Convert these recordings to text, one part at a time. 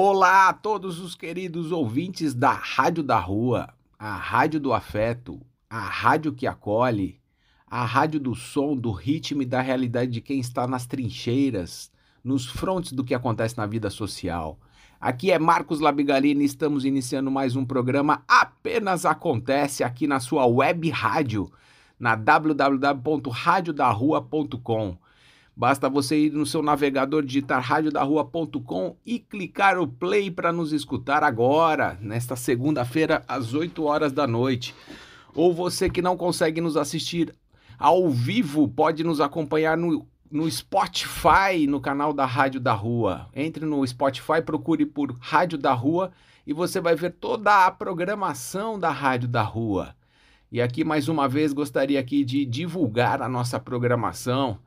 Olá a todos os queridos ouvintes da Rádio da Rua, a Rádio do Afeto, a rádio que acolhe, a rádio do som, do ritmo e da realidade de quem está nas trincheiras, nos frontes do que acontece na vida social. Aqui é Marcos Labigalini, estamos iniciando mais um programa Apenas Acontece aqui na sua web rádio, na www.radiodarrua.com. Basta você ir no seu navegador, digitar radiodarrua.com e clicar o play para nos escutar agora, nesta segunda-feira, às 8 horas da noite. Ou você que não consegue nos assistir ao vivo, pode nos acompanhar no no Spotify, no canal da Rádio da Rua. Entre no Spotify, procure por Rádio da Rua e você vai ver toda a programação da Rádio da Rua. E aqui mais uma vez gostaria aqui de divulgar a nossa programação.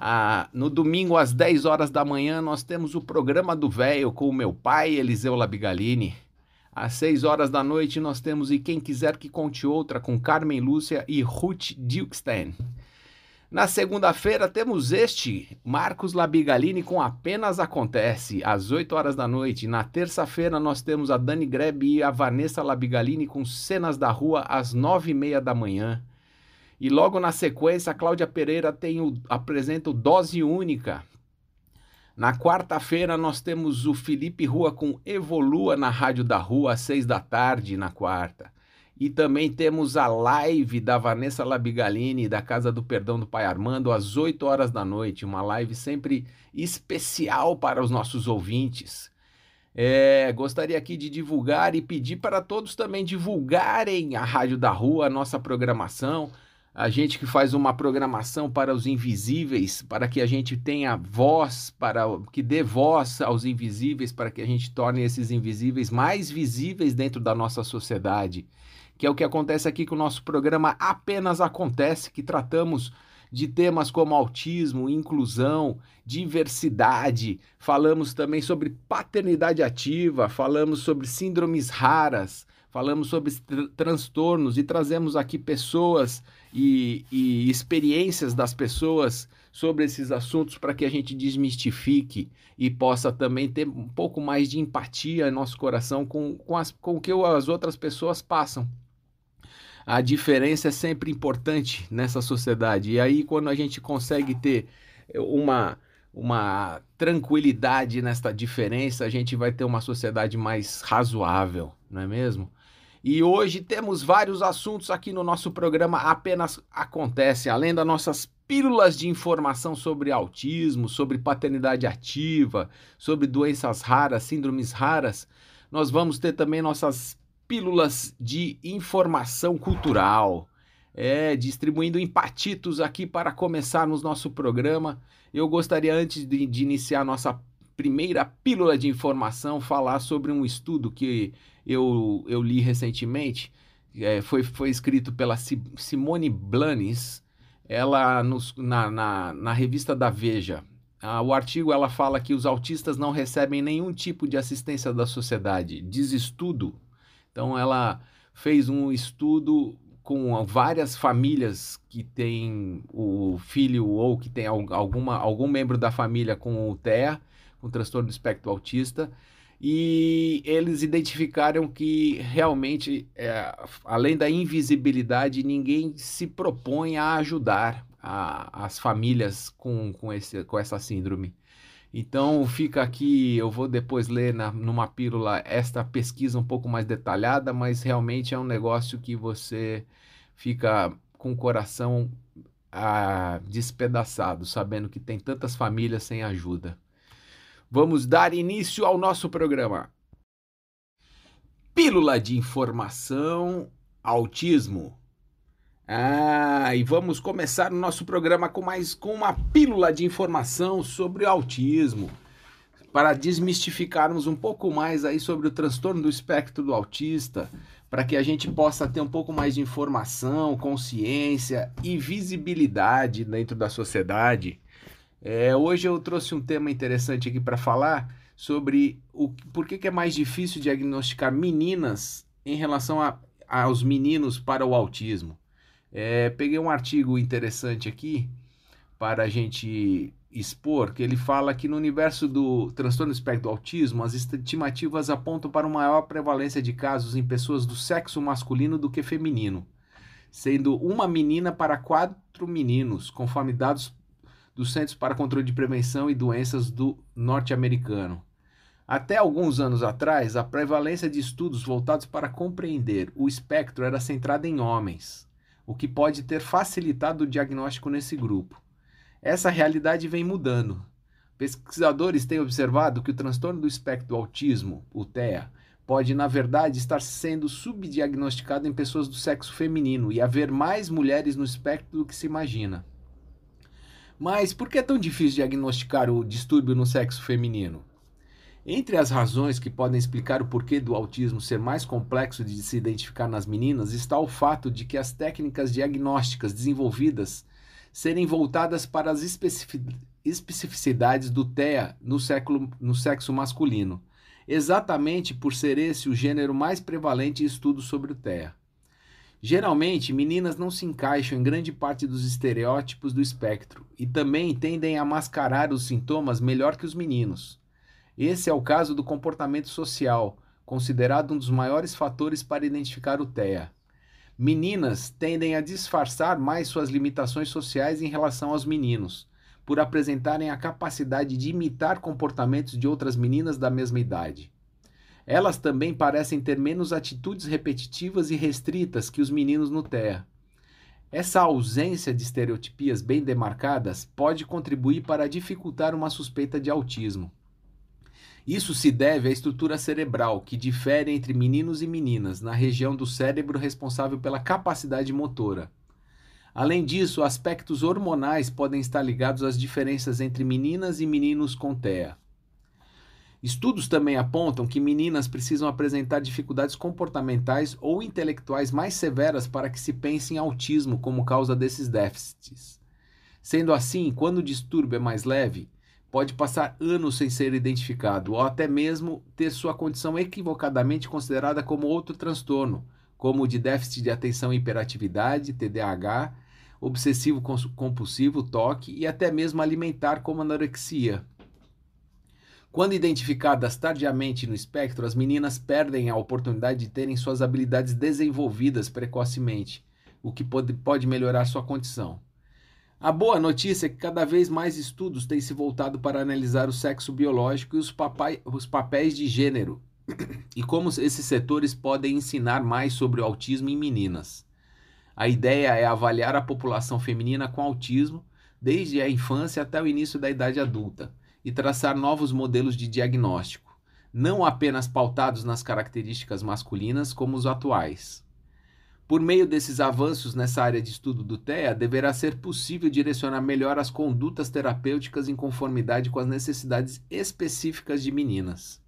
Ah, no domingo às 10 horas da manhã nós temos o programa do Velho com o meu pai Eliseu Labigalini. Às 6 horas da noite nós temos E Quem Quiser Que Conte Outra com Carmen Lúcia e Ruth Dilkstein. Na segunda-feira temos este, Marcos Labigalini com Apenas Acontece, às 8 horas da noite. Na terça-feira nós temos a Dani Greb e a Vanessa Labigalini com Cenas da Rua, às 9 e meia da manhã. E logo na sequência, a Cláudia Pereira tem o, apresenta o Dose Única. Na quarta-feira nós temos o Felipe Rua com Evolua na Rádio da Rua, às 6 da tarde, na quarta. E também temos a live da Vanessa Labigalini, da Casa do Perdão do Pai Armando, às 8 horas da noite. Uma live sempre especial para os nossos ouvintes. É, gostaria aqui de divulgar e pedir para todos também divulgarem a Rádio da Rua, a nossa programação. A gente que faz uma programação para os invisíveis, para que a gente tenha voz, para que dê voz aos invisíveis, para que a gente torne esses invisíveis mais visíveis dentro da nossa sociedade. Que é o que acontece aqui com o nosso programa Apenas Acontece, que tratamos de temas como autismo, inclusão, diversidade, falamos também sobre paternidade ativa, falamos sobre síndromes raras, falamos sobre tr transtornos e trazemos aqui pessoas e, e, experiências das pessoas sobre esses assuntos para que a gente desmistifique e possa também ter um pouco mais de empatia em nosso coração com, com, as, com o que as outras pessoas passam a diferença é sempre importante nessa sociedade. E aí, quando a gente consegue ter uma, uma tranquilidade nesta diferença, a gente vai ter uma sociedade mais razoável, não é mesmo? E hoje temos vários assuntos aqui no nosso programa Apenas Acontece, além das nossas pílulas de informação sobre autismo, sobre paternidade ativa, sobre doenças raras, síndromes raras. Nós vamos ter também nossas pílulas de informação cultural. É, distribuindo empatitos aqui para começarmos nosso programa. Eu gostaria, antes de, de iniciar nossa primeira pílula de informação, falar sobre um estudo que eu, eu li recentemente. É, foi, foi escrito pela Simone Blanes, ela nos, na, na, na revista da Veja. Ah, o artigo ela fala que os autistas não recebem nenhum tipo de assistência da sociedade. Diz estudo então ela fez um estudo com várias famílias que têm o filho ou que tem alguma, algum membro da família com o TEA, com transtorno do espectro autista, e eles identificaram que realmente, é, além da invisibilidade, ninguém se propõe a ajudar a, as famílias com, com, esse, com essa síndrome. Então fica aqui, eu vou depois ler na, numa pílula esta pesquisa um pouco mais detalhada, mas realmente é um negócio que você fica com o coração ah, despedaçado, sabendo que tem tantas famílias sem ajuda. Vamos dar início ao nosso programa. Pílula de informação, autismo. Ah, e vamos começar o nosso programa com mais com uma pílula de informação sobre o autismo. para desmistificarmos um pouco mais aí sobre o transtorno do espectro do autista, para que a gente possa ter um pouco mais de informação, consciência e visibilidade dentro da sociedade. É, hoje eu trouxe um tema interessante aqui para falar sobre o por que, que é mais difícil diagnosticar meninas em relação a, aos meninos para o autismo. É, peguei um artigo interessante aqui para a gente expor, que ele fala que no universo do transtorno do espectro do autismo, as estimativas apontam para uma maior prevalência de casos em pessoas do sexo masculino do que feminino, sendo uma menina para quatro meninos, conforme dados do Centros para Controle de Prevenção e Doenças do norte-americano. Até alguns anos atrás, a prevalência de estudos voltados para compreender o espectro era centrada em homens, o que pode ter facilitado o diagnóstico nesse grupo. Essa realidade vem mudando. Pesquisadores têm observado que o transtorno do espectro do autismo, o TEA, pode, na verdade, estar sendo subdiagnosticado em pessoas do sexo feminino e haver mais mulheres no espectro do que se imagina. Mas por que é tão difícil diagnosticar o distúrbio no sexo feminino? Entre as razões que podem explicar o porquê do autismo ser mais complexo de se identificar nas meninas está o fato de que as técnicas diagnósticas desenvolvidas serem voltadas para as especificidades do TEA no, século, no sexo masculino, exatamente por ser esse o gênero mais prevalente em estudos sobre o TEA. Geralmente, meninas não se encaixam em grande parte dos estereótipos do espectro e também tendem a mascarar os sintomas melhor que os meninos. Esse é o caso do comportamento social, considerado um dos maiores fatores para identificar o TEA. Meninas tendem a disfarçar mais suas limitações sociais em relação aos meninos, por apresentarem a capacidade de imitar comportamentos de outras meninas da mesma idade. Elas também parecem ter menos atitudes repetitivas e restritas que os meninos no TEA. Essa ausência de estereotipias bem demarcadas pode contribuir para dificultar uma suspeita de autismo. Isso se deve à estrutura cerebral, que difere entre meninos e meninas na região do cérebro responsável pela capacidade motora. Além disso, aspectos hormonais podem estar ligados às diferenças entre meninas e meninos com TEA. Estudos também apontam que meninas precisam apresentar dificuldades comportamentais ou intelectuais mais severas para que se pense em autismo como causa desses déficits. Sendo assim, quando o distúrbio é mais leve, pode passar anos sem ser identificado, ou até mesmo ter sua condição equivocadamente considerada como outro transtorno, como o de déficit de atenção e hiperatividade, TDAH, obsessivo compulsivo, toque e até mesmo alimentar como anorexia. Quando identificadas tardiamente no espectro, as meninas perdem a oportunidade de terem suas habilidades desenvolvidas precocemente, o que pode, pode melhorar sua condição. A boa notícia é que cada vez mais estudos têm se voltado para analisar o sexo biológico e os, papai, os papéis de gênero e como esses setores podem ensinar mais sobre o autismo em meninas. A ideia é avaliar a população feminina com autismo desde a infância até o início da idade adulta e traçar novos modelos de diagnóstico, não apenas pautados nas características masculinas como os atuais. Por meio desses avanços nessa área de estudo do TEA, deverá ser possível direcionar melhor as condutas terapêuticas em conformidade com as necessidades específicas de meninas.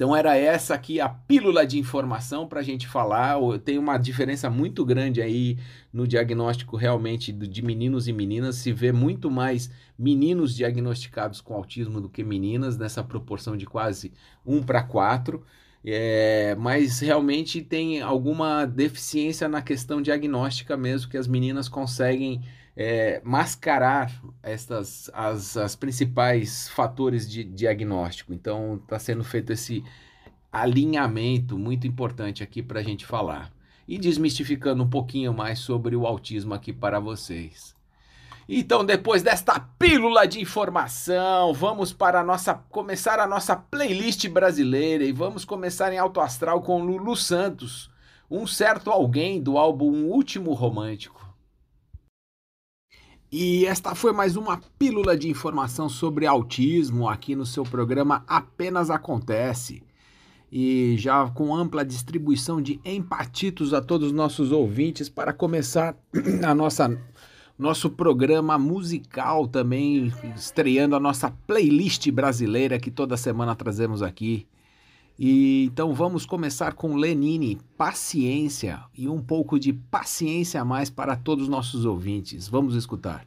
Então era essa aqui a pílula de informação para a gente falar. Tem uma diferença muito grande aí no diagnóstico realmente de meninos e meninas. Se vê muito mais meninos diagnosticados com autismo do que meninas, nessa proporção de quase 1 para 4. É, mas realmente tem alguma deficiência na questão diagnóstica mesmo, que as meninas conseguem é, mascarar estas as, as principais fatores de diagnóstico. Então está sendo feito esse alinhamento muito importante aqui para a gente falar. E desmistificando um pouquinho mais sobre o autismo aqui para vocês. Então, depois desta pílula de informação, vamos para a nossa começar a nossa playlist brasileira e vamos começar em alto astral com Lulu Santos, um certo alguém do álbum Último Romântico. E esta foi mais uma pílula de informação sobre autismo aqui no seu programa Apenas Acontece. E já com ampla distribuição de empatitos a todos os nossos ouvintes para começar a nossa nosso programa musical também, estreando a nossa playlist brasileira que toda semana trazemos aqui. E então vamos começar com Lenine, paciência e um pouco de paciência a mais para todos os nossos ouvintes. Vamos escutar.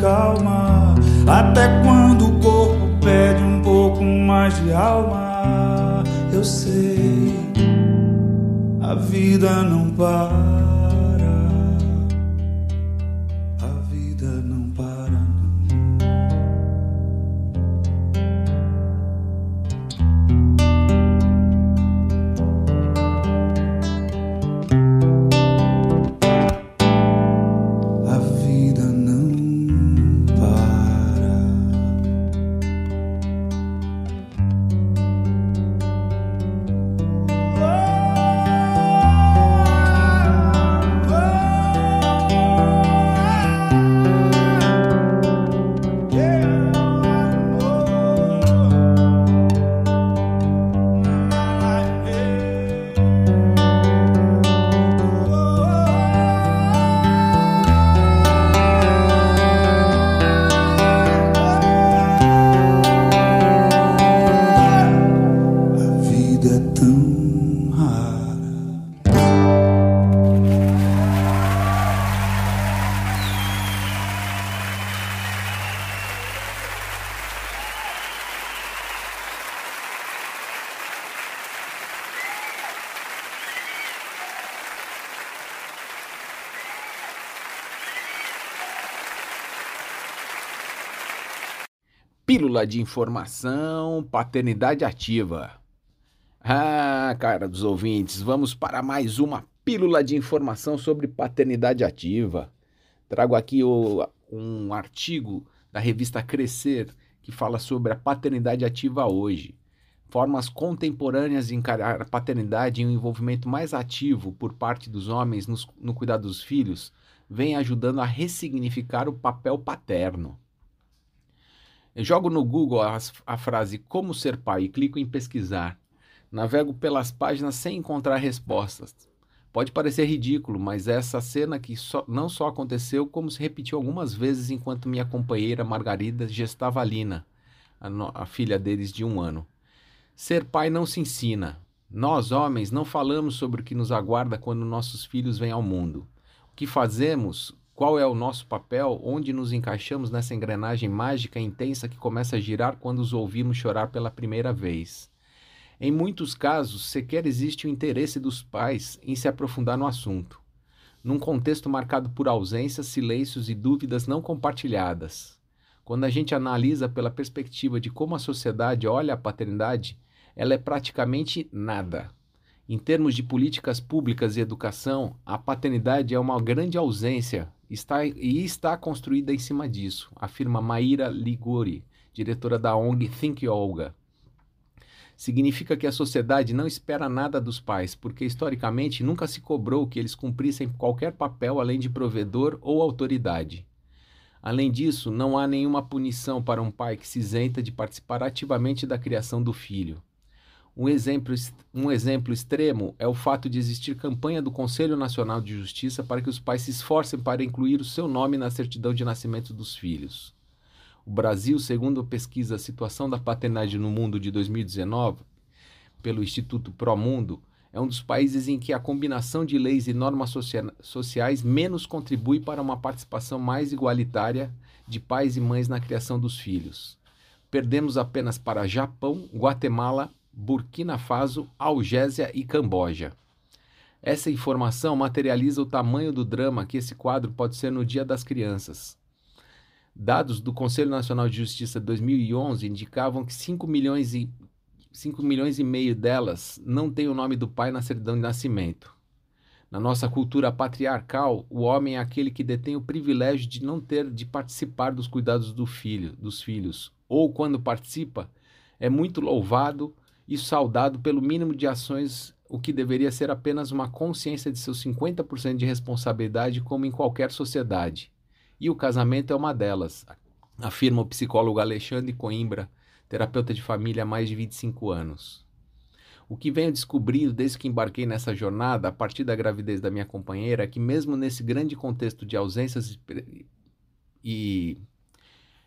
calma, até quando o corpo pede um pouco mais de alma, eu sei, a vida não para. Pílula de informação, paternidade ativa. Ah, cara dos ouvintes, vamos para mais uma pílula de informação sobre paternidade ativa. Trago aqui o, um artigo da revista Crescer que fala sobre a paternidade ativa hoje. Formas contemporâneas de encarar a paternidade e um envolvimento mais ativo por parte dos homens no, no cuidado dos filhos vem ajudando a ressignificar o papel paterno. Eu jogo no Google a, a frase como ser pai e clico em pesquisar. Navego pelas páginas sem encontrar respostas. Pode parecer ridículo, mas essa cena que só, não só aconteceu, como se repetiu algumas vezes enquanto minha companheira Margarida gestava a Lina, a, no, a filha deles de um ano. Ser pai não se ensina, Nós, homens, não falamos sobre o que nos aguarda quando nossos filhos vêm ao mundo. O que fazemos, qual é o nosso papel, onde nos encaixamos nessa engrenagem mágica intensa que começa a girar quando os ouvimos chorar pela primeira vez. Em muitos casos, sequer existe o interesse dos pais em se aprofundar no assunto, num contexto marcado por ausências, silêncios e dúvidas não compartilhadas. Quando a gente analisa pela perspectiva de como a sociedade olha a paternidade, ela é praticamente nada. Em termos de políticas públicas e educação, a paternidade é uma grande ausência está, e está construída em cima disso, afirma Maíra Liguri, diretora da ONG Think Olga. Significa que a sociedade não espera nada dos pais, porque historicamente nunca se cobrou que eles cumprissem qualquer papel além de provedor ou autoridade. Além disso, não há nenhuma punição para um pai que se isenta de participar ativamente da criação do filho. Um exemplo, um exemplo extremo é o fato de existir campanha do Conselho Nacional de Justiça para que os pais se esforcem para incluir o seu nome na certidão de nascimento dos filhos. O Brasil, segundo a pesquisa Situação da Paternidade no Mundo de 2019, pelo Instituto Promundo, é um dos países em que a combinação de leis e normas sociais menos contribui para uma participação mais igualitária de pais e mães na criação dos filhos. Perdemos apenas para Japão, Guatemala Burkina Faso, Algésia e Camboja. Essa informação materializa o tamanho do drama que esse quadro pode ser no Dia das Crianças. Dados do Conselho Nacional de Justiça de 2011 indicavam que 5 milhões e 5 milhões e meio delas não têm o nome do pai na certidão de nascimento. Na nossa cultura patriarcal, o homem é aquele que detém o privilégio de não ter de participar dos cuidados do filho, dos filhos, ou quando participa, é muito louvado e saudado pelo mínimo de ações, o que deveria ser apenas uma consciência de seus 50% de responsabilidade, como em qualquer sociedade. E o casamento é uma delas, afirma o psicólogo Alexandre Coimbra, terapeuta de família há mais de 25 anos. O que venho descobrindo desde que embarquei nessa jornada, a partir da gravidez da minha companheira, é que, mesmo nesse grande contexto de ausências e,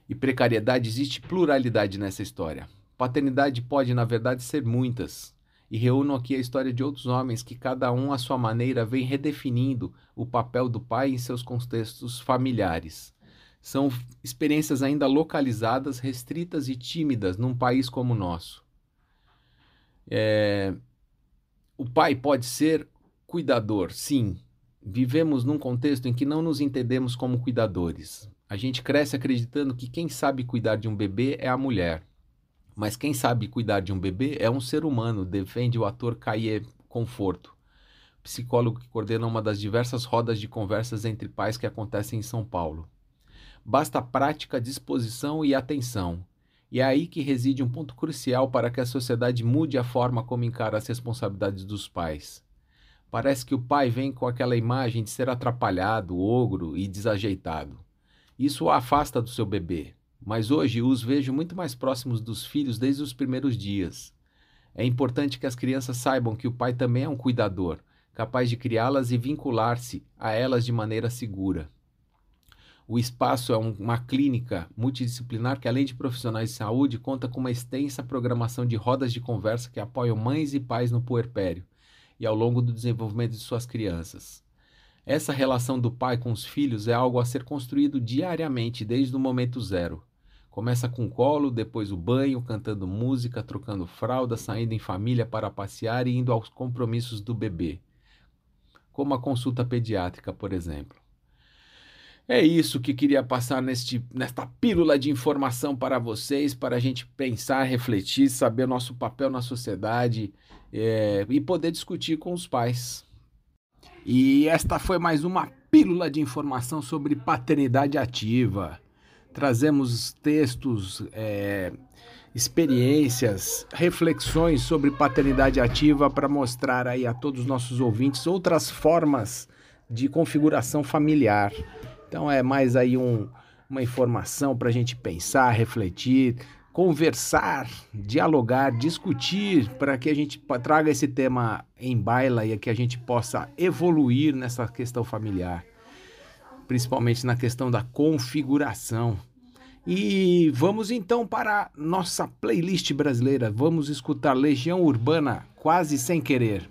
e precariedade, existe pluralidade nessa história. Paternidade pode, na verdade, ser muitas, e reúno aqui a história de outros homens que, cada um à sua maneira, vem redefinindo o papel do pai em seus contextos familiares. São experiências ainda localizadas, restritas e tímidas num país como o nosso. É... O pai pode ser cuidador, sim. Vivemos num contexto em que não nos entendemos como cuidadores. A gente cresce acreditando que quem sabe cuidar de um bebê é a mulher. Mas quem sabe cuidar de um bebê é um ser humano, defende o ator Caie Conforto, psicólogo que coordena uma das diversas rodas de conversas entre pais que acontecem em São Paulo. Basta prática, disposição e atenção. E é aí que reside um ponto crucial para que a sociedade mude a forma como encara as responsabilidades dos pais. Parece que o pai vem com aquela imagem de ser atrapalhado, ogro e desajeitado. Isso o afasta do seu bebê, mas hoje os vejo muito mais próximos dos filhos desde os primeiros dias. É importante que as crianças saibam que o pai também é um cuidador, capaz de criá-las e vincular-se a elas de maneira segura. O espaço é um, uma clínica multidisciplinar que, além de profissionais de saúde, conta com uma extensa programação de rodas de conversa que apoiam mães e pais no puerpério e ao longo do desenvolvimento de suas crianças. Essa relação do pai com os filhos é algo a ser construído diariamente desde o momento zero. Começa com o colo, depois o banho, cantando música, trocando fralda, saindo em família para passear e indo aos compromissos do bebê, como a consulta pediátrica, por exemplo. É isso que queria passar neste, nesta pílula de informação para vocês, para a gente pensar, refletir, saber o nosso papel na sociedade é, e poder discutir com os pais. E esta foi mais uma pílula de informação sobre paternidade ativa trazemos textos, é, experiências, reflexões sobre paternidade ativa para mostrar aí a todos os nossos ouvintes outras formas de configuração familiar. Então é mais aí um, uma informação para a gente pensar, refletir, conversar, dialogar, discutir, para que a gente traga esse tema em baila e que a gente possa evoluir nessa questão familiar principalmente na questão da configuração. E vamos então para nossa playlist brasileira. Vamos escutar Legião Urbana quase sem querer.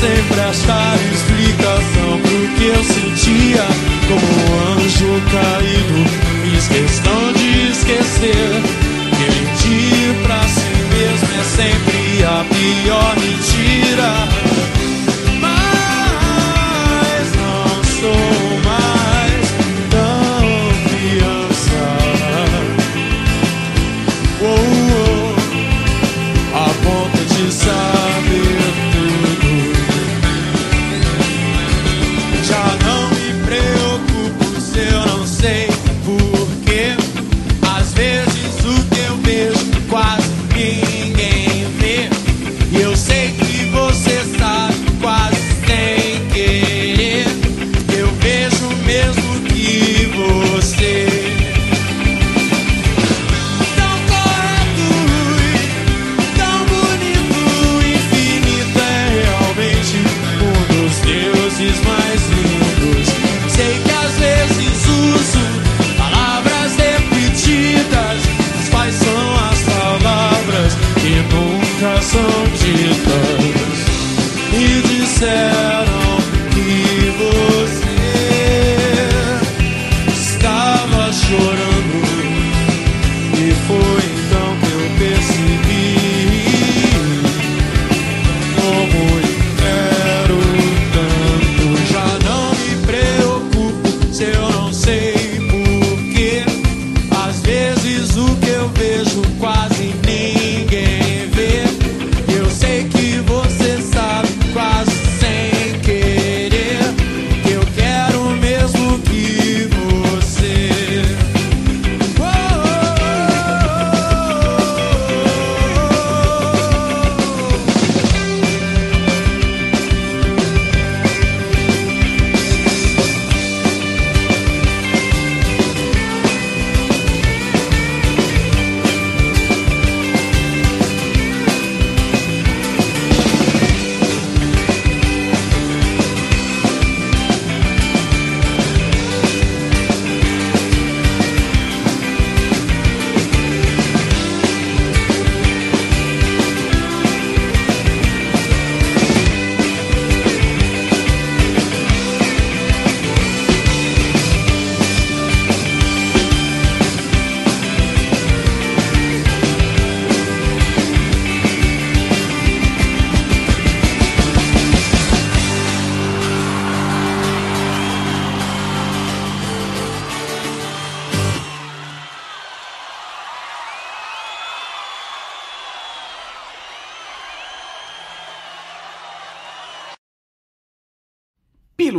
Sempre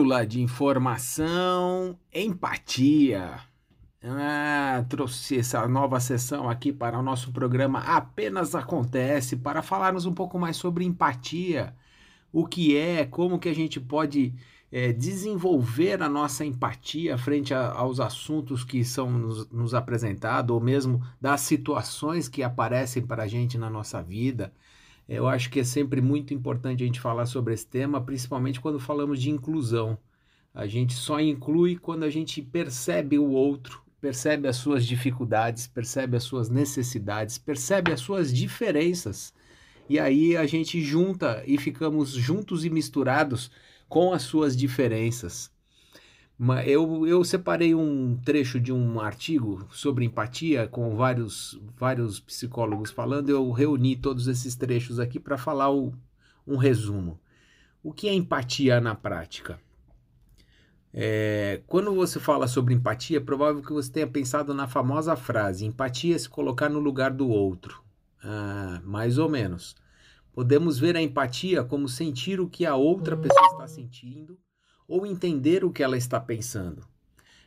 Pílula de informação, empatia. Ah, trouxe essa nova sessão aqui para o nosso programa Apenas Acontece para falarmos um pouco mais sobre empatia, o que é, como que a gente pode é, desenvolver a nossa empatia frente a, aos assuntos que são nos, nos apresentados ou mesmo das situações que aparecem para a gente na nossa vida. Eu acho que é sempre muito importante a gente falar sobre esse tema, principalmente quando falamos de inclusão. A gente só inclui quando a gente percebe o outro, percebe as suas dificuldades, percebe as suas necessidades, percebe as suas diferenças. E aí a gente junta e ficamos juntos e misturados com as suas diferenças. Eu, eu separei um trecho de um artigo sobre empatia com vários, vários psicólogos falando. Eu reuni todos esses trechos aqui para falar o- um resumo. O que é empatia na prática? É, quando você fala sobre empatia, é provável que você tenha pensado na famosa frase: empatia é se colocar no lugar do outro. Ah, mais ou menos. Podemos ver a empatia como sentir o que a outra pessoa está sentindo ou entender o que ela está pensando.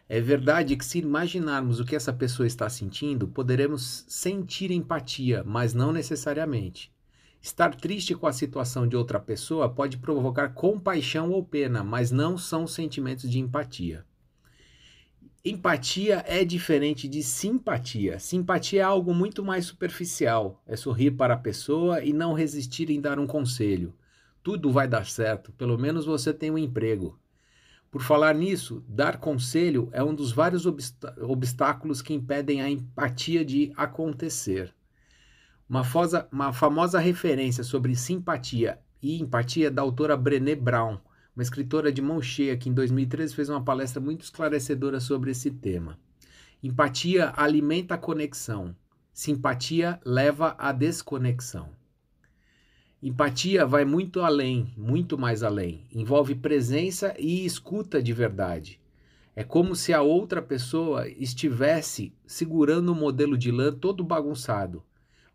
É verdade que, se imaginarmos o que essa pessoa está sentindo, poderemos sentir empatia, mas não necessariamente. Estar triste com a situação de outra pessoa pode provocar compaixão ou pena, mas não são sentimentos de empatia. Empatia é diferente de simpatia. Simpatia é algo muito mais superficial. É sorrir para a pessoa e não resistir em dar um conselho. Tudo vai dar certo, pelo menos você tem um emprego. Por falar nisso, dar conselho é um dos vários obstá- obstáculos que impedem a empatia de acontecer. Uma, fosa- uma famosa referência sobre simpatia e empatia é da autora Brené Brown, uma escritora de mão cheia que em 2013 fez uma palestra muito esclarecedora sobre esse tema. Empatia alimenta a conexão, simpatia leva à desconexão. Empatia vai muito além, muito mais além. Envolve presença e escuta de verdade. É como se a outra pessoa estivesse segurando um modelo de lã todo bagunçado.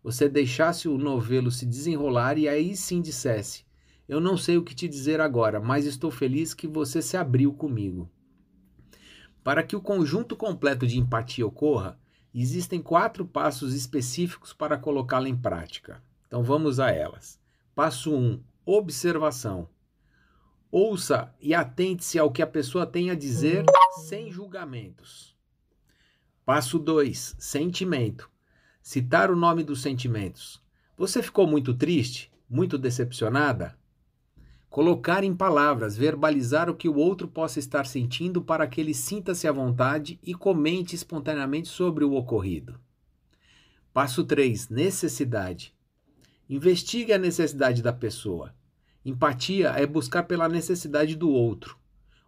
Você deixasse o novelo se desenrolar e aí sim dissesse: Eu não sei o que te dizer agora, mas estou feliz que você se abriu comigo. Para que o conjunto completo de empatia ocorra, existem quatro passos específicos para colocá-la em prática. Então vamos a elas. Passo 1: um, observação. Ouça e atente-se ao que a pessoa tem a dizer sem julgamentos. Passo 2: sentimento. Citar o nome dos sentimentos. Você ficou muito triste? Muito decepcionada? Colocar em palavras, verbalizar o que o outro possa estar sentindo para que ele sinta-se à vontade e comente espontaneamente sobre o ocorrido. Passo 3: necessidade. Investigue a necessidade da pessoa. Empatia é buscar pela necessidade do outro.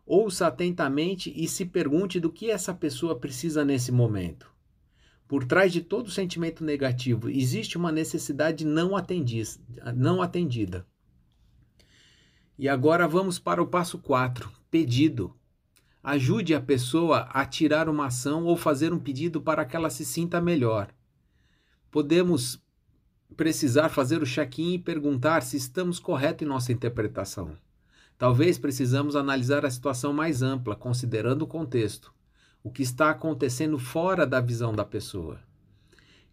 Ouça atentamente e se pergunte do que essa pessoa precisa nesse momento. Por trás de todo sentimento negativo existe uma necessidade não, atendi- não atendida. E agora vamos para o passo 4, pedido. Ajude a pessoa a tirar uma ação ou fazer um pedido para que ela se sinta melhor. Podemos precisar fazer o check-in e perguntar se estamos corretos em nossa interpretação. Talvez precisamos analisar a situação mais ampla, considerando o contexto, o que está acontecendo fora da visão da pessoa.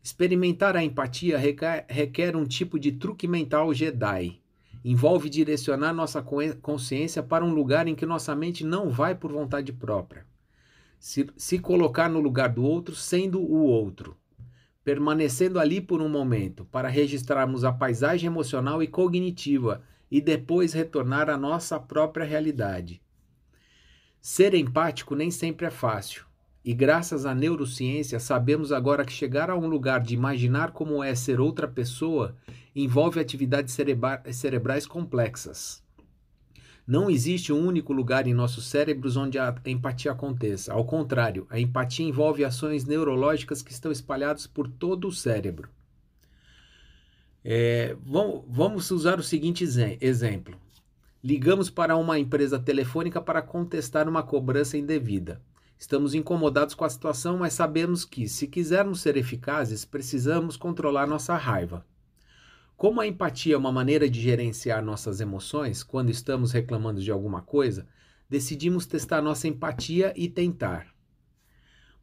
Experimentar a empatia requer, um tipo de truque mental Jedi. Envolve direcionar nossa consciência para um lugar em que nossa mente não vai por vontade própria. Se, se colocar no lugar do outro, sendo o outro permanecendo ali por um momento para registrarmos a paisagem emocional e cognitiva e depois retornar à nossa própria realidade. Ser empático nem sempre é fácil, e graças à neurociência sabemos agora que chegar a um lugar de imaginar como é ser outra pessoa envolve atividades cerebra cerebrais complexas. Não existe um único lugar em nossos cérebros onde a empatia aconteça. Ao contrário, a empatia envolve ações neurológicas que estão espalhadas por todo o cérebro. É, vamos usar o seguinte exemplo. Ligamos para uma empresa telefônica para contestar uma cobrança indevida. Estamos incomodados com a situação, mas sabemos que, se quisermos ser eficazes, precisamos controlar nossa raiva. Como a empatia é uma maneira de gerenciar nossas emoções quando estamos reclamando de alguma coisa, decidimos testar nossa empatia e tentar.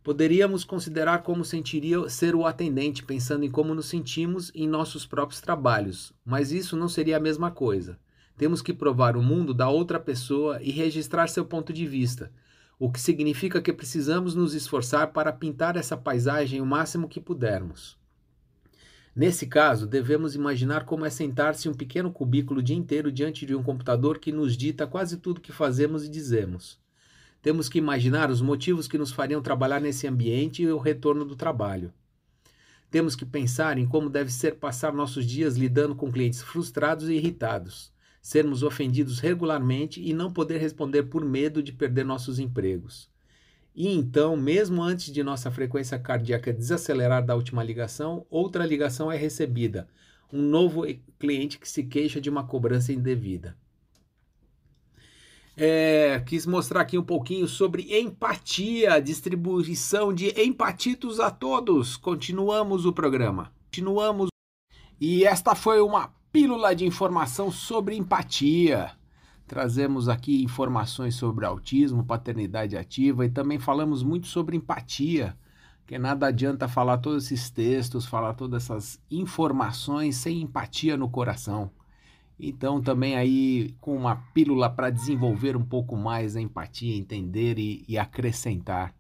Poderíamos considerar como sentiria ser o atendente pensando em como nos sentimos em nossos próprios trabalhos, mas isso não seria a mesma coisa. Temos que provar o mundo da outra pessoa e registrar seu ponto de vista, o que significa que precisamos nos esforçar para pintar essa paisagem o máximo que pudermos. Nesse caso, devemos imaginar como é sentar-se um pequeno cubículo o dia inteiro diante de um computador que nos dita quase tudo que fazemos e dizemos. Temos que imaginar os motivos que nos fariam trabalhar nesse ambiente e o retorno do trabalho. Temos que pensar em como deve ser passar nossos dias lidando com clientes frustrados e irritados. sermos ofendidos regularmente e não poder responder por medo de perder nossos empregos. E então, mesmo antes de nossa frequência cardíaca desacelerar da última ligação, outra ligação é recebida. Um novo cliente que se queixa de uma cobrança indevida. É, quis mostrar aqui um pouquinho sobre empatia, distribuição de empatitos a todos. Continuamos o programa. Continuamos. E esta foi uma pílula de informação sobre empatia. Trazemos aqui informações sobre autismo, paternidade ativa e também falamos muito sobre empatia, que nada adianta falar todos esses textos, falar todas essas informações sem empatia no coração. Então, também aí com uma pílula para desenvolver um pouco mais a empatia, entender e, e acrescentar.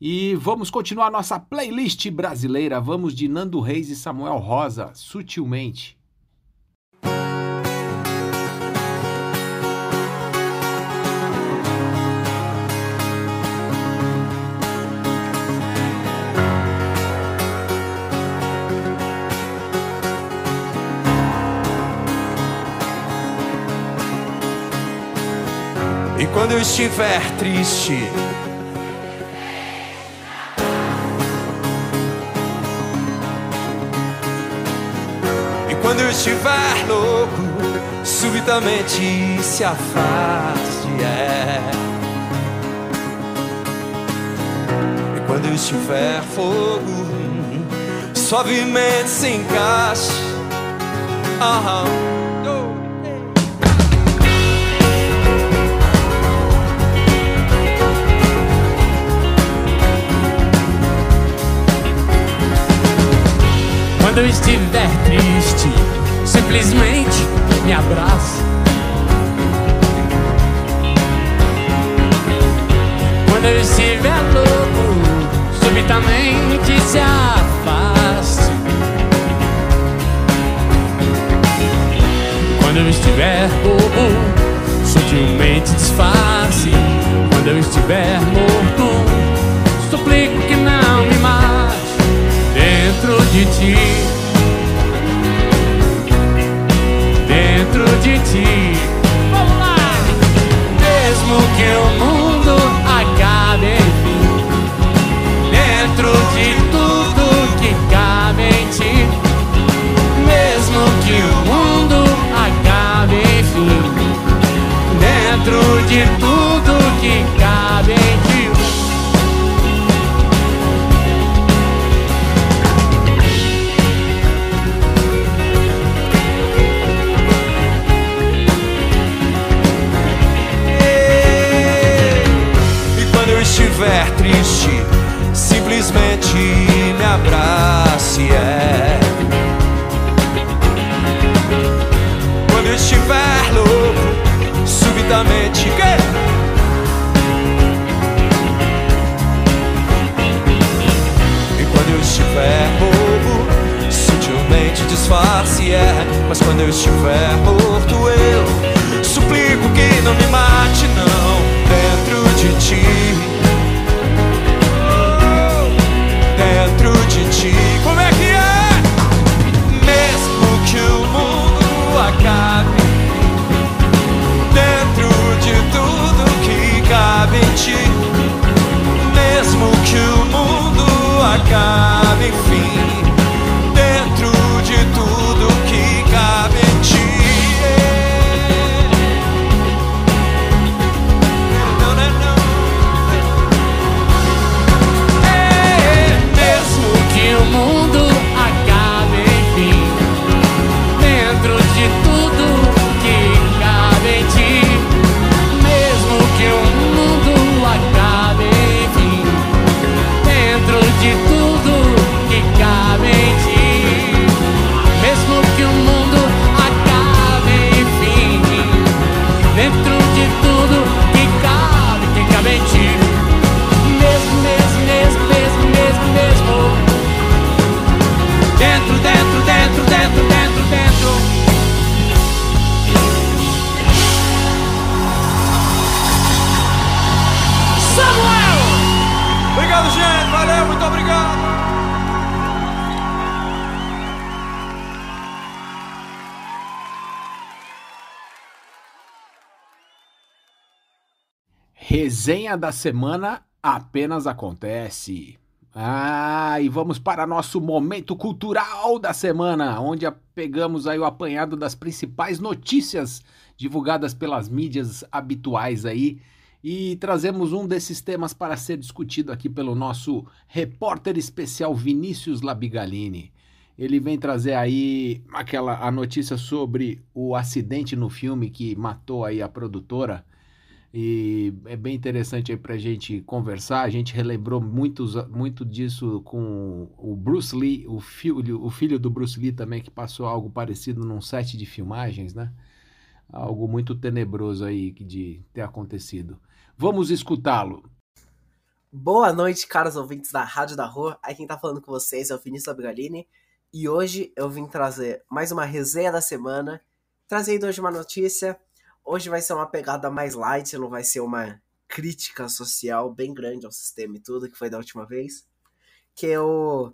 E vamos continuar nossa playlist brasileira. Vamos de Nando Reis e Samuel Rosa, sutilmente. Quando eu estiver triste, e quando eu estiver louco, subitamente se afaste. É. E quando eu estiver fogo, suavemente se encaixe. Aham. Quando estiver triste, simplesmente me abraça. Quando eu estiver louco, subitamente se afaste. Quando eu estiver bobo, sutilmente disfarce. Quando eu estiver morto, dentro de ti. Dentro de ti. Vamos lá! Mesmo que o mundo resenha da semana apenas acontece. Ah, e vamos para nosso momento cultural da semana, onde pegamos aí o apanhado das principais notícias divulgadas pelas mídias habituais aí e trazemos um desses temas para ser discutido aqui pelo nosso repórter especial Vinícius Labigalini. Ele vem trazer aí aquela a notícia sobre o acidente no filme que matou aí a produtora e é bem interessante aí pra gente conversar. A gente relembrou muitos, muito disso com o Bruce Lee, o filho, o filho do Bruce Lee também, que passou algo parecido num set de filmagens, né? Algo muito tenebroso aí de ter acontecido. Vamos escutá-lo. Boa noite, caros ouvintes da Rádio da Rua. Aqui quem tá falando com vocês é o Vinícius Abigalini. E hoje eu vim trazer mais uma resenha da semana. Trazendo hoje uma notícia Hoje vai ser uma pegada mais light, não vai ser uma crítica social bem grande ao sistema e tudo, que foi da última vez. Que eu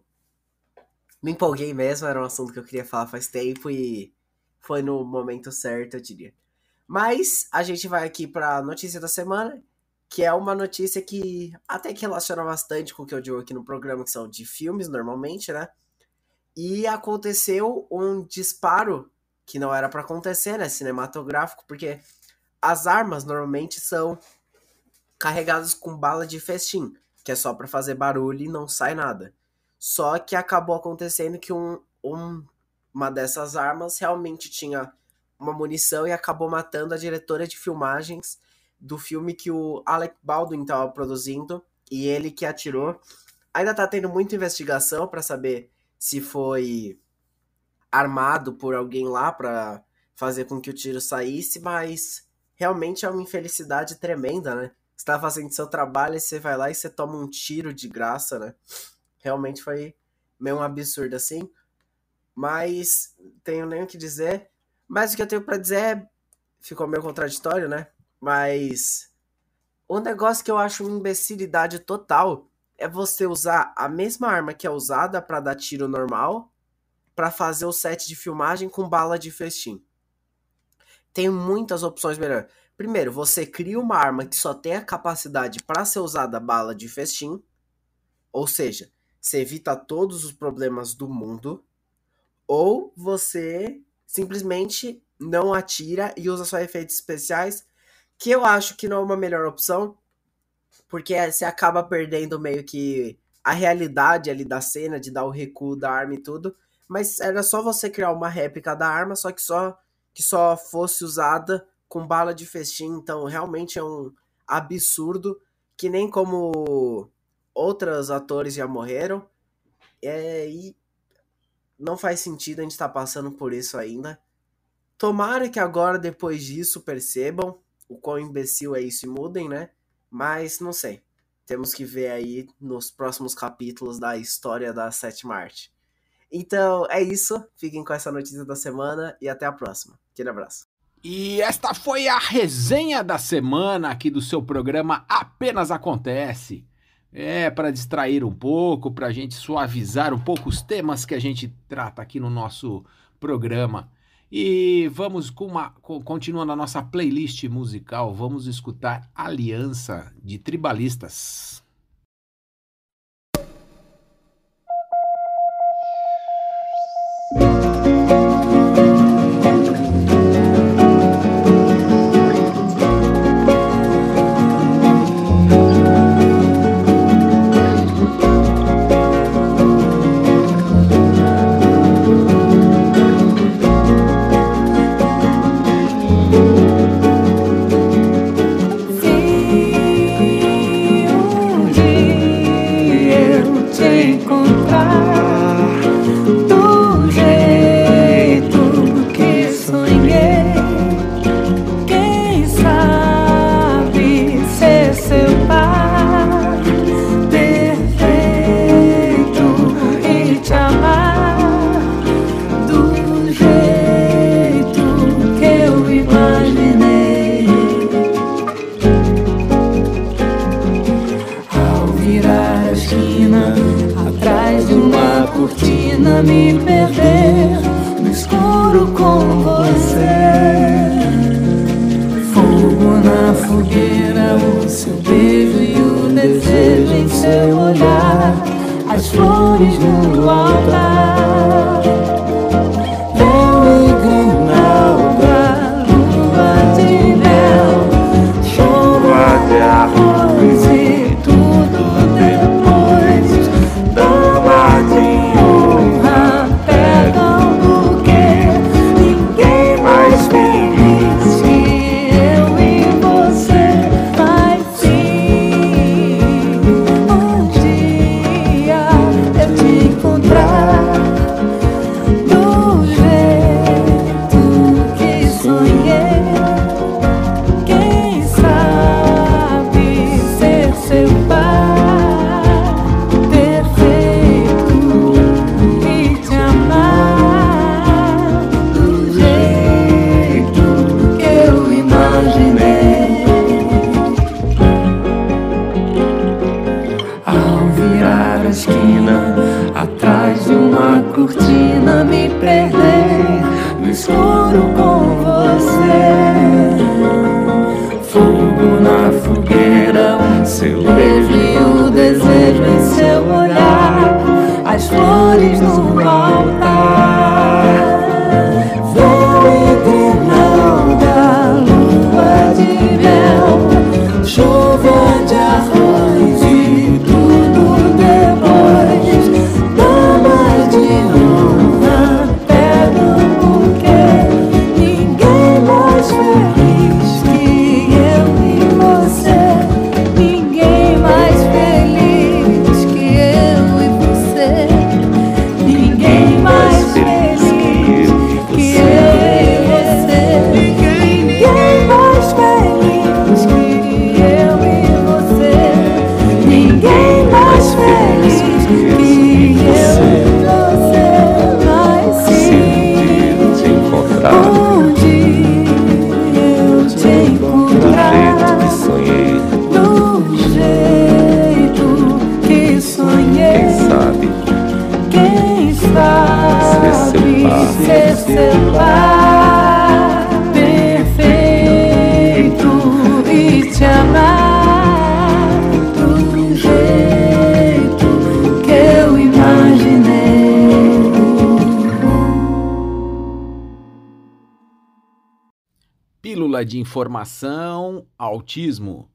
me empolguei mesmo, era um assunto que eu queria falar faz tempo e foi no momento certo, eu diria. Mas a gente vai aqui para a notícia da semana, que é uma notícia que até que relaciona bastante com o que eu digo aqui no programa, que são de filmes normalmente, né? E aconteceu um disparo que não era para acontecer, né? Cinematográfico, porque as armas normalmente são carregadas com bala de festim, que é só para fazer barulho e não sai nada. Só que acabou acontecendo que um, um, uma dessas armas realmente tinha uma munição e acabou matando a diretora de filmagens do filme que o Alec Baldwin estava produzindo e ele que atirou. Ainda tá tendo muita investigação para saber se foi armado por alguém lá para fazer com que o tiro saísse, mas realmente é uma infelicidade tremenda, né? Você tá fazendo seu trabalho e você vai lá e você toma um tiro de graça, né? Realmente foi meio um absurdo assim. Mas tenho nem o que dizer. Mas o que eu tenho para dizer é... ficou meio contraditório, né? Mas o negócio que eu acho uma imbecilidade total é você usar a mesma arma que é usada para dar tiro normal para fazer o set de filmagem com bala de festim. Tem muitas opções melhor. Primeiro, você cria uma arma que só tem a capacidade para ser usada bala de festim, ou seja, você evita todos os problemas do mundo, ou você simplesmente não atira e usa só efeitos especiais, que eu acho que não é uma melhor opção, porque você acaba perdendo meio que a realidade ali da cena, de dar o recuo da arma e tudo, mas era só você criar uma réplica da arma, só que só que só fosse usada com bala de festim, então realmente é um absurdo que nem como outros atores já morreram. É, e não faz sentido a gente estar tá passando por isso ainda. Tomara que agora, depois disso, percebam o quão imbecil é isso e mudem, né? Mas não sei. Temos que ver aí nos próximos capítulos da história da sétima arte. Então é isso. Fiquem com essa notícia da semana e até a próxima. Aquele abraço. E esta foi a resenha da semana aqui do seu programa Apenas Acontece. É, para distrair um pouco, para a gente suavizar um pouco os temas que a gente trata aqui no nosso programa. E vamos com uma, continuando a nossa playlist musical, vamos escutar Aliança de Tribalistas. Informação, autismo.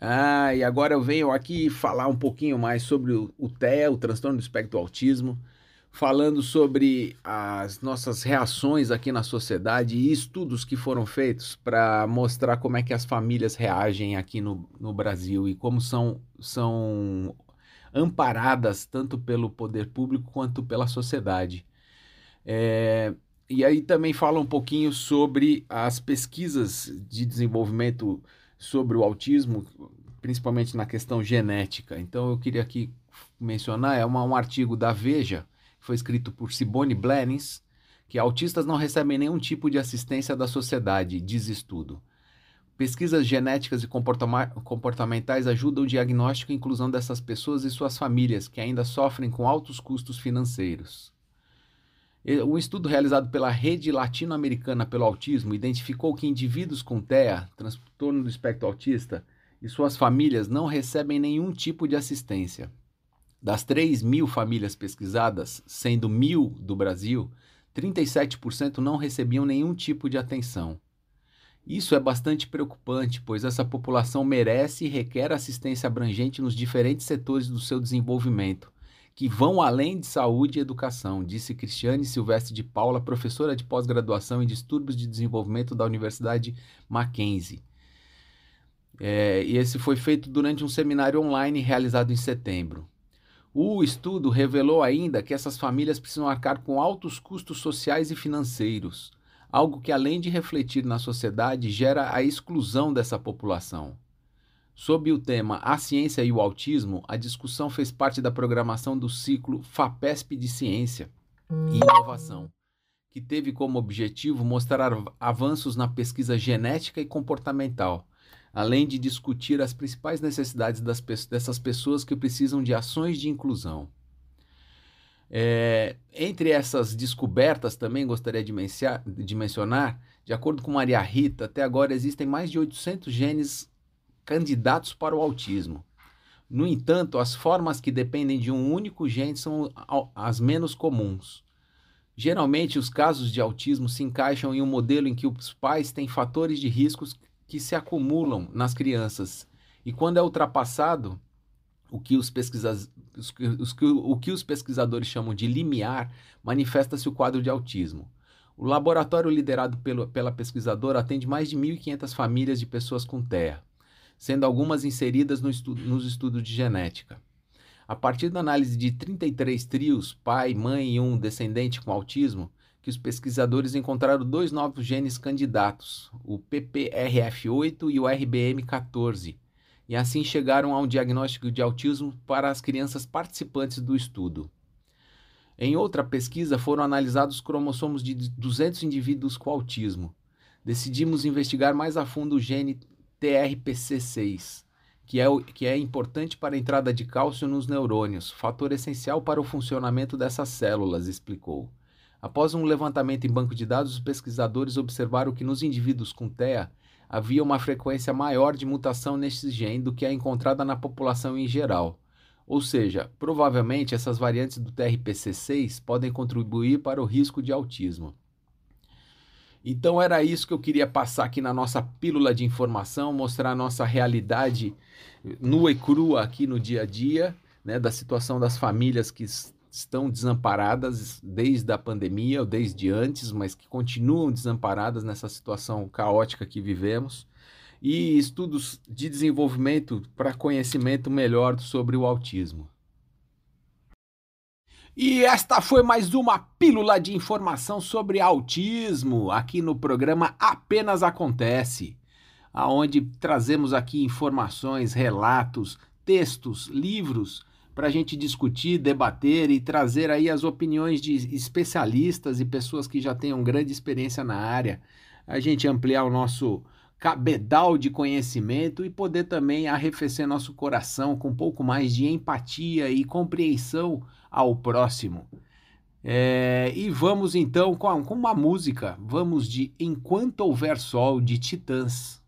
Ah, e agora eu venho aqui falar um pouquinho mais sobre o, o TEA, o transtorno do espectro do autismo, falando sobre as nossas reações aqui na sociedade e estudos que foram feitos para mostrar como é que as famílias reagem aqui no, no Brasil e como são, são amparadas tanto pelo poder público quanto pela sociedade. É, e aí também fala um pouquinho sobre as pesquisas de desenvolvimento sobre o autismo, principalmente na questão genética. Então eu queria aqui mencionar, é uma, um artigo da Veja, que foi escrito por Sibone Blennings, que autistas não recebem nenhum tipo de assistência da sociedade, diz estudo. Pesquisas genéticas e comportamentais ajudam o diagnóstico e inclusão dessas pessoas e suas famílias, que ainda sofrem com altos custos financeiros. Um estudo realizado pela Rede Latino-Americana pelo Autismo identificou que indivíduos com TEA, transtorno do espectro autista, e suas famílias não recebem nenhum tipo de assistência. Das 3 mil famílias pesquisadas, sendo mil do Brasil, 37% não recebiam nenhum tipo de atenção. Isso é bastante preocupante, pois essa população merece e requer assistência abrangente nos diferentes setores do seu desenvolvimento, que vão além de saúde e educação, disse Cristiane Silvestre de Paula, professora de pós-graduação em distúrbios de desenvolvimento da Universidade Mackenzie. É, e esse foi feito durante um seminário online realizado em setembro. O estudo revelou ainda que essas famílias precisam arcar com altos custos sociais e financeiros, algo que, além de refletir na sociedade, gera a exclusão dessa população. Sob o tema A Ciência e o Autismo, a discussão fez parte da programação do ciclo FAPESP de Ciência e Inovação, que teve como objetivo mostrar av- avanços na pesquisa genética e comportamental, além de discutir as principais necessidades das dessas pessoas que precisam de ações de inclusão. É, entre essas descobertas, também gostaria de, de mencionar, de acordo com Maria Rita, até agora existem mais de 800 genes candidatos para o autismo. No entanto, as formas que dependem de um único gene são as menos comuns. Geralmente, os casos de autismo se encaixam em um modelo em que os pais têm fatores de riscos que se acumulam nas crianças, e quando é ultrapassado, o que os, o que os pesquisadores chamam de limiar, manifesta-se o quadro de autismo. O laboratório liderado pelo, pela pesquisadora atende mais de 1.500 famílias de pessoas com TEA sendo algumas inseridas no estudo, nos estudos de genética. A partir da análise de 33 trios, pai, mãe e um descendente com autismo, que os pesquisadores encontraram dois novos genes candidatos, o PPRF8 e o RBM14, e assim chegaram a um diagnóstico de autismo para as crianças participantes do estudo. Em outra pesquisa, foram analisados os cromossomos de 200 indivíduos com autismo. Decidimos investigar mais a fundo o gene TRPC6, que é, o, que é importante para a entrada de cálcio nos neurônios, fator essencial para o funcionamento dessas células, explicou. Após um levantamento em banco de dados, os pesquisadores observaram que nos indivíduos com TEA havia uma frequência maior de mutação neste gene do que a encontrada na população em geral. Ou seja, provavelmente essas variantes do TRPC6 podem contribuir para o risco de autismo. Então era isso que eu queria passar aqui na nossa pílula de informação, mostrar a nossa realidade nua e crua aqui no dia a dia, né, da situação das famílias que estão desamparadas desde a pandemia ou desde antes, mas que continuam desamparadas nessa situação caótica que vivemos, e estudos de desenvolvimento para conhecimento melhor sobre o autismo. E esta foi mais uma pílula de informação sobre autismo aqui no programa Apenas Acontece, aonde trazemos aqui informações, relatos, textos, livros para a gente discutir, debater e trazer aí as opiniões de especialistas e pessoas que já tenham grande experiência na área, a gente ampliar o nosso cabedal de conhecimento e poder também arrefecer nosso coração com um pouco mais de empatia e compreensão ao próximo. É, e vamos então com, com uma música. Vamos de Enquanto Houver Sol de Titãs.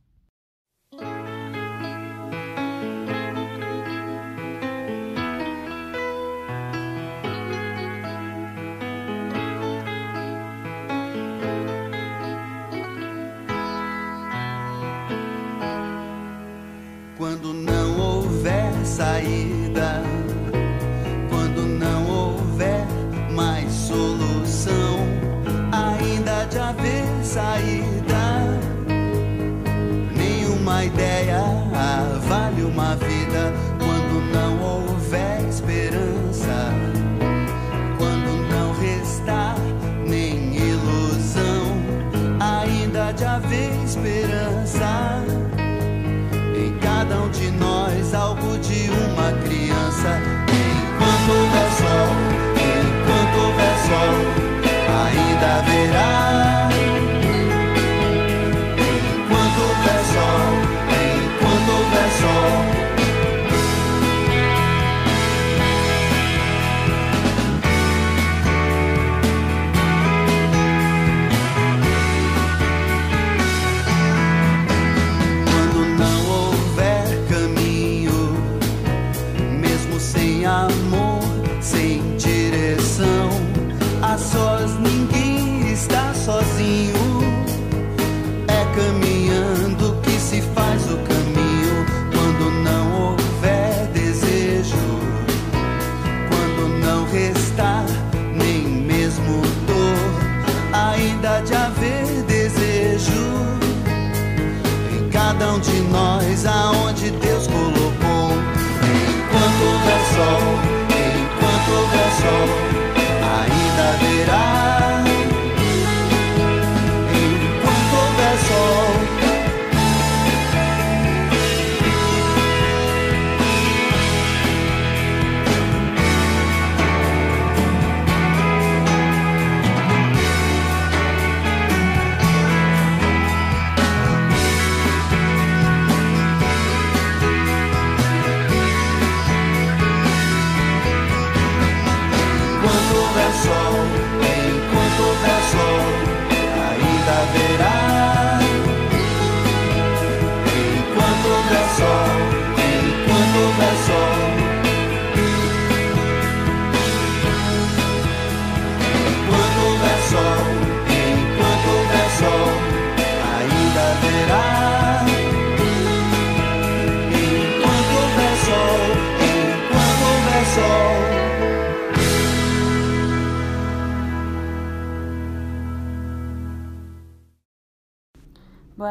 Quando não houver saída, solução,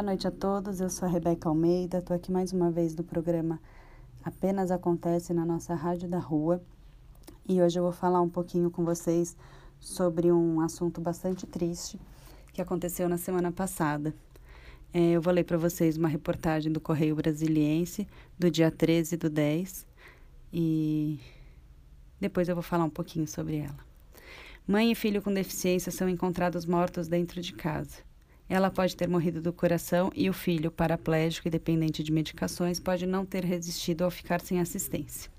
Boa noite a todos, eu sou a Rebeca Almeida, estou aqui mais uma vez no programa Apenas Acontece na nossa Rádio da Rua e hoje eu vou falar um pouquinho com vocês sobre um assunto bastante triste que aconteceu na semana passada. É, eu vou ler para vocês uma reportagem do Correio Brasiliense do dia 13 do 10 e depois eu vou falar um pouquinho sobre ela. Mãe e filho com deficiência são encontrados mortos dentro de casa. Ela pode ter morrido do coração e o filho, paraplégico e dependente de medicações, pode não ter resistido ao ficar sem assistência.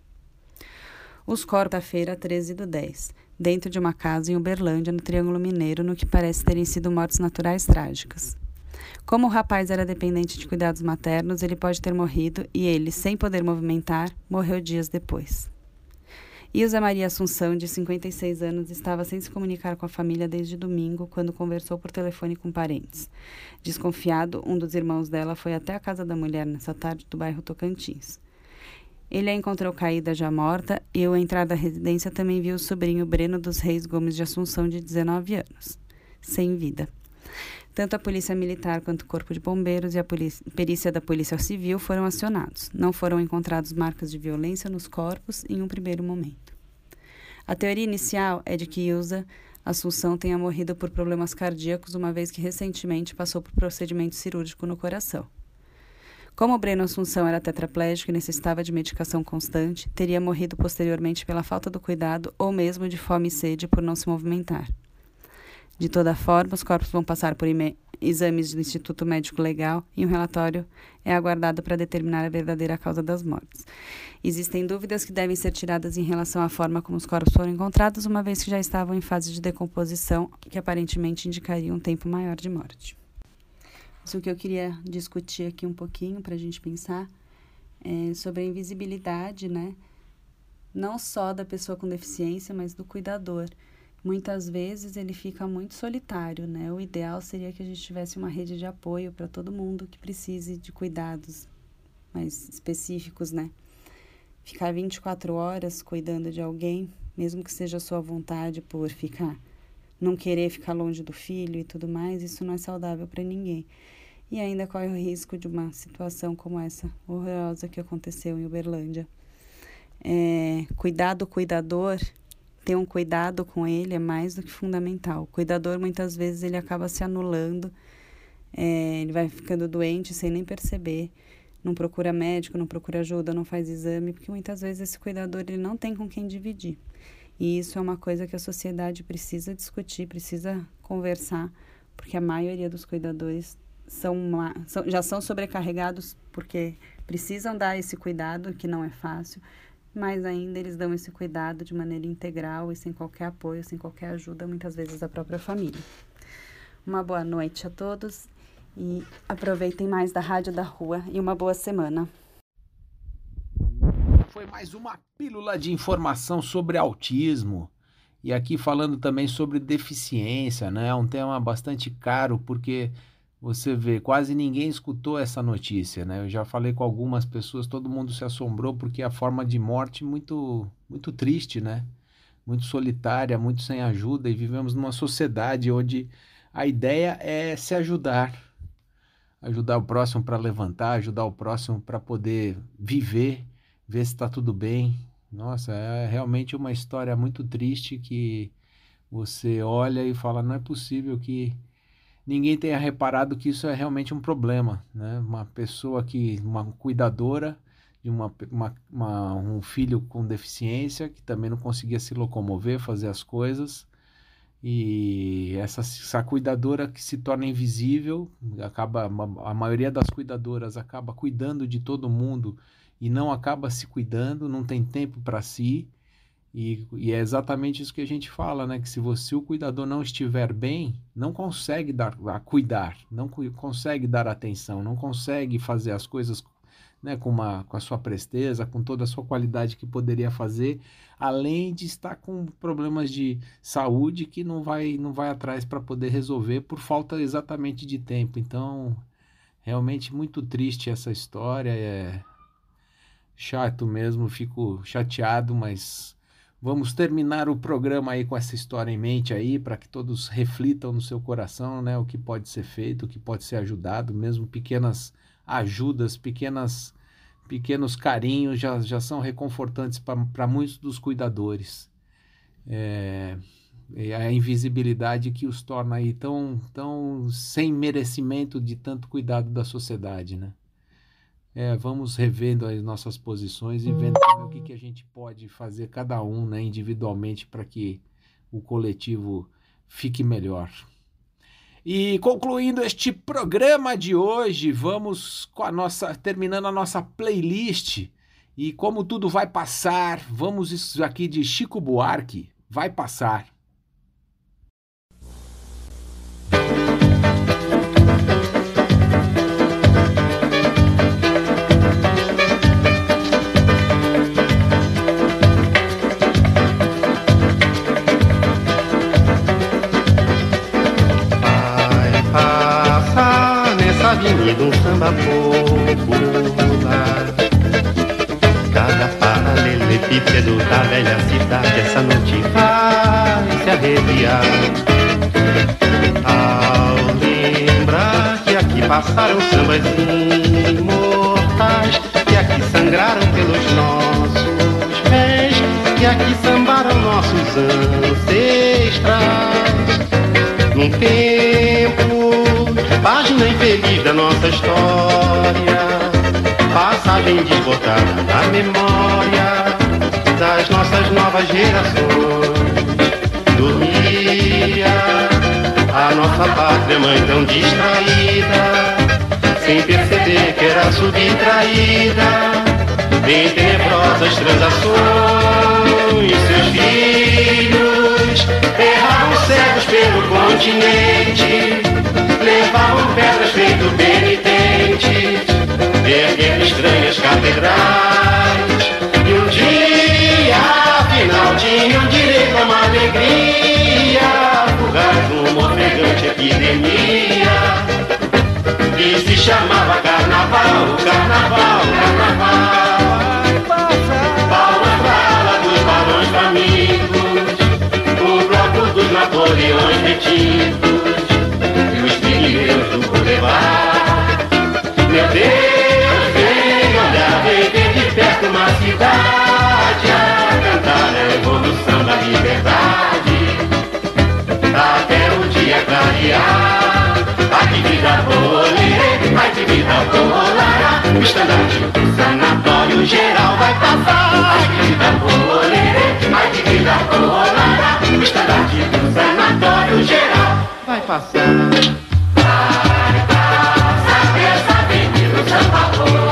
Os corpos da feira 13 do 10, dentro de uma casa em Uberlândia, no Triângulo Mineiro, no que parece terem sido mortes naturais trágicas. Como o rapaz era dependente de cuidados maternos, ele pode ter morrido e ele, sem poder movimentar, morreu dias depois. Ilza Maria Assunção, de 56 anos, estava sem se comunicar com a família desde domingo, quando conversou por telefone com parentes. Desconfiado, um dos irmãos dela foi até a casa da mulher nessa tarde do bairro Tocantins. Ele a encontrou caída já morta e, ao entrar da residência, também viu o sobrinho Breno dos Reis Gomes de Assunção, de 19 anos, sem vida. Tanto a Polícia Militar quanto o Corpo de Bombeiros e a perícia da Polícia Civil foram acionados. Não foram encontradas marcas de violência nos corpos em um primeiro momento. A teoria inicial é de que Ilza Assunção tenha morrido por problemas cardíacos, uma vez que recentemente passou por procedimento cirúrgico no coração. Como o Breno Assunção era tetraplégico e necessitava de medicação constante, teria morrido posteriormente pela falta do cuidado ou mesmo de fome e sede por não se movimentar. De toda forma, os corpos vão passar por exames do Instituto Médico Legal e um relatório é aguardado para determinar a verdadeira causa das mortes. Existem dúvidas que devem ser tiradas em relação à forma como os corpos foram encontrados, uma vez que já estavam em fase de decomposição, que aparentemente indicaria um tempo maior de morte. Mas o que eu queria discutir aqui um pouquinho para a gente pensar é sobre a invisibilidade, né? Não só da pessoa com deficiência, mas do cuidador muitas vezes ele fica muito solitário, né? O ideal seria que a gente tivesse uma rede de apoio para todo mundo que precise de cuidados mais específicos, né? Ficar 24 horas cuidando de alguém, mesmo que seja a sua vontade por ficar, não querer ficar longe do filho e tudo mais, isso não é saudável para ninguém. E ainda corre o risco de uma situação como essa horrorosa que aconteceu em Uberlândia. É, cuidar do cuidador ter um cuidado com ele é mais do que fundamental. O cuidador muitas vezes ele acaba se anulando, é, ele vai ficando doente sem nem perceber, não procura médico, não procura ajuda, não faz exame, porque muitas vezes esse cuidador ele não tem com quem dividir. E isso é uma coisa que a sociedade precisa discutir, precisa conversar, porque a maioria dos cuidadores são, são já são sobrecarregados porque precisam dar esse cuidado que não é fácil, mas ainda eles dão esse cuidado de maneira integral e sem qualquer apoio, sem qualquer ajuda, muitas vezes da própria família. Uma boa noite a todos e aproveitem mais da Rádio da Rua e uma boa semana. Foi mais uma pílula de informação sobre autismo. E aqui falando também sobre deficiência, né? É um tema bastante caro porque você vê, quase ninguém escutou essa notícia, né? Eu já falei com algumas pessoas, todo mundo se assombrou porque a forma de morte muito muito triste, né? Muito solitária, muito sem ajuda e vivemos numa sociedade onde a ideia é se ajudar. Ajudar o próximo para levantar, ajudar o próximo para poder viver, ver se está tudo bem. Nossa, é realmente uma história muito triste que você olha e fala, não é possível que ninguém tenha reparado que isso é realmente um problema, né? Uma pessoa que, uma cuidadora de uma, uma, uma, um filho com deficiência que também não conseguia se locomover, fazer as coisas e essa, essa cuidadora que se torna invisível, acaba a maioria das cuidadoras acaba cuidando de todo mundo e não acaba se cuidando, não tem tempo para si. E, e, é exatamente isso que a gente fala, né? Que se você, o cuidador, não estiver bem, não consegue dar cuidar, não cu consegue dar atenção, não consegue fazer as coisas né, com, uma, com a sua presteza, com toda a sua qualidade que poderia fazer, além de estar com problemas de saúde que não vai, não vai atrás para poder resolver por falta exatamente de tempo. Então, realmente muito triste essa história, é chato mesmo, fico chateado, mas Vamos terminar o programa aí com essa história em mente aí, para que todos reflitam no seu coração, né, o que pode ser feito, o que pode ser ajudado, mesmo pequenas ajudas, pequenas pequenos carinhos já, já são reconfortantes para muitos dos cuidadores. É, é a invisibilidade que os torna aí tão, tão sem merecimento de tanto cuidado da sociedade, né? É, vamos revendo as nossas posições e vendo o que, que a gente pode fazer cada um, né, individualmente, para que o coletivo fique melhor. E concluindo este programa de hoje, vamos com a nossa terminando a nossa playlist e como tudo vai passar, vamos aqui de Chico Buarque, vai passar. Samba popular. Cada paralelepípedo da velha cidade Essa noite vai se arrepiar. Ao lembrar que aqui passaram sambas imortais Que aqui sangraram pelos nossos pés Que aqui sambaram nossos ancestrais. Num tempo Página infeliz da nossa história. Passagem desbotada da memória Das nossas novas gerações. Dormia a nossa pátria mãe tão distraída Sem perceber que era subtraída Em tenebrosas transações Seus filhos erravam cegos pelo continente levavam pedras feito penitentes, erguendo estranhas catedrais. E um dia, afinal, tinham direito a uma alegria, fugaz uma ofegante epidemia, que se chamava carnaval, carnaval, carnaval. Palmas pra ala dos balões famintos, o bloco dos Napoleões retidos vida bolará. O estandarte do sanatório geral vai passar. Ai que vida ai que vida. O estandarte do sanatório geral vai passar. É